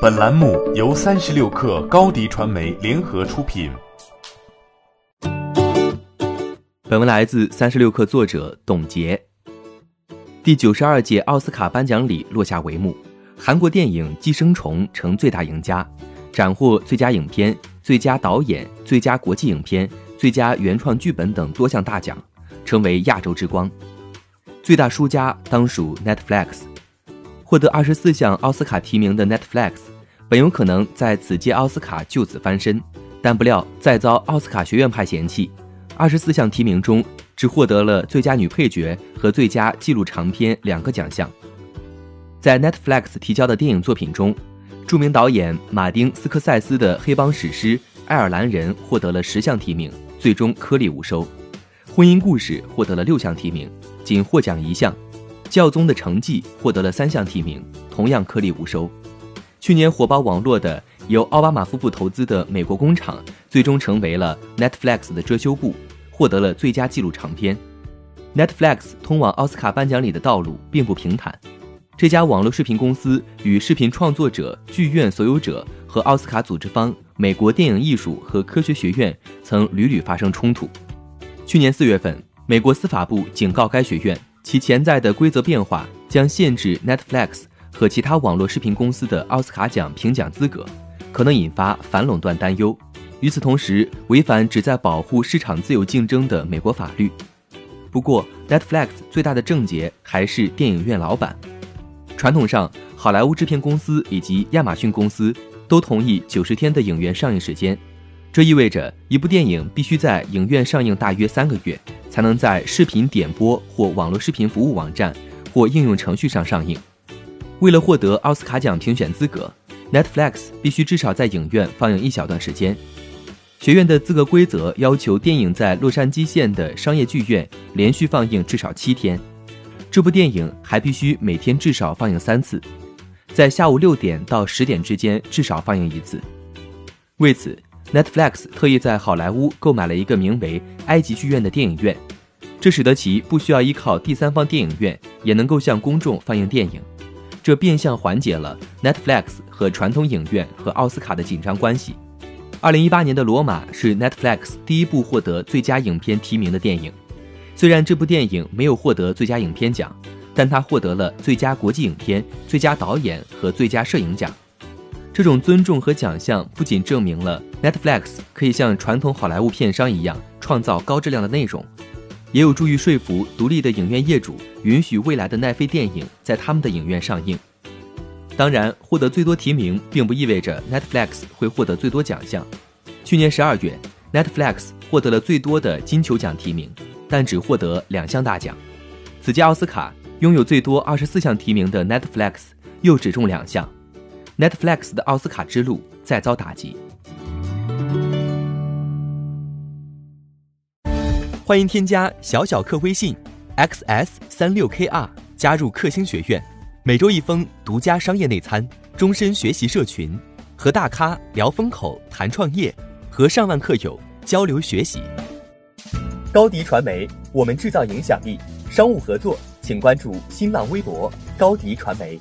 本栏目由三十六氪高低传媒联合出品。本文来自三十六氪作者董洁。第九十二届奥斯卡颁奖礼落下帷幕，韩国电影《寄生虫》成最大赢家，斩获最佳影片、最佳导演、最佳国际影片、最佳原创剧本等多项大奖，成为亚洲之光。最大输家当属 Netflix。获得二十四项奥斯卡提名的 Netflix，本有可能在此届奥斯卡就此翻身，但不料再遭奥斯卡学院派嫌弃。二十四项提名中，只获得了最佳女配角和最佳纪录长片两个奖项。在 Netflix 提交的电影作品中，著名导演马丁斯科塞斯的黑帮史诗《爱尔兰人》获得了十项提名，最终颗粒无收。婚姻故事获得了六项提名，仅获奖一项。教宗的成绩获得了三项提名，同样颗粒无收。去年火爆网络的由奥巴马夫妇投资的《美国工厂》，最终成为了 Netflix 的遮羞布，获得了最佳纪录长片。Netflix 通往奥斯卡颁奖礼的道路并不平坦。这家网络视频公司与视频创作者、剧院所有者和奥斯卡组织方美国电影艺术和科学学院曾屡屡发生冲突。去年四月份，美国司法部警告该学院。其潜在的规则变化将限制 Netflix 和其他网络视频公司的奥斯卡奖评奖资格，可能引发反垄断担忧。与此同时，违反旨在保护市场自由竞争的美国法律。不过，Netflix 最大的症结还是电影院老板。传统上，好莱坞制片公司以及亚马逊公司都同意九十天的影院上映时间，这意味着一部电影必须在影院上映大约三个月。才能在视频点播或网络视频服务网站或应用程序上上映。为了获得奥斯卡奖评选资格，Netflix 必须至少在影院放映一小段时间。学院的资格规则要求电影在洛杉矶县的商业剧院连续放映至少七天。这部电影还必须每天至少放映三次，在下午六点到十点之间至少放映一次。为此。Netflix 特意在好莱坞购买了一个名为“埃及剧院”的电影院，这使得其不需要依靠第三方电影院，也能够向公众放映电影。这变相缓解了 Netflix 和传统影院和奥斯卡的紧张关系。二零一八年的《罗马》是 Netflix 第一部获得最佳影片提名的电影，虽然这部电影没有获得最佳影片奖，但它获得了最佳国际影片、最佳导演和最佳摄影奖。这种尊重和奖项不仅证明了 Netflix 可以像传统好莱坞片商一样创造高质量的内容，也有助于说服独立的影院业主允许未来的奈飞电影在他们的影院上映。当然，获得最多提名并不意味着 Netflix 会获得最多奖项。去年十二月，Netflix 获得了最多的金球奖提名，但只获得两项大奖。此届奥斯卡拥有最多二十四项提名的 Netflix 又只中两项。Netflix 的奥斯卡之路再遭打击。欢迎添加小小客微信 xs 三六 kr 加入克星学院，每周一封独家商业内参，终身学习社群，和大咖聊风口、谈创业，和上万客友交流学习。高迪传媒，我们制造影响力。商务合作，请关注新浪微博高迪传媒。